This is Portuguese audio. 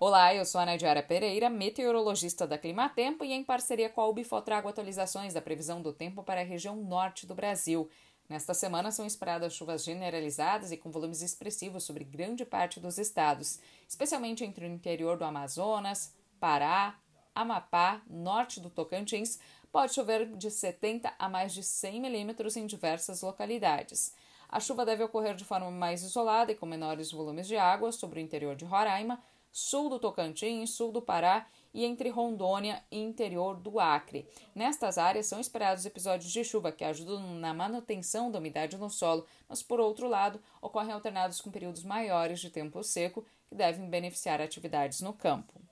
Olá, eu sou a Nadiara Pereira, meteorologista da Climatempo e em parceria com a Ubifo trago atualizações da previsão do tempo para a região norte do Brasil. Nesta semana são esperadas chuvas generalizadas e com volumes expressivos sobre grande parte dos estados, especialmente entre o interior do Amazonas, Pará, Amapá, norte do Tocantins, pode chover de 70 a mais de 100 milímetros em diversas localidades. A chuva deve ocorrer de forma mais isolada e com menores volumes de água sobre o interior de Roraima, sul do Tocantins, sul do Pará e entre Rondônia e interior do Acre. Nestas áreas são esperados episódios de chuva que ajudam na manutenção da umidade no solo, mas por outro lado, ocorrem alternados com períodos maiores de tempo seco que devem beneficiar atividades no campo.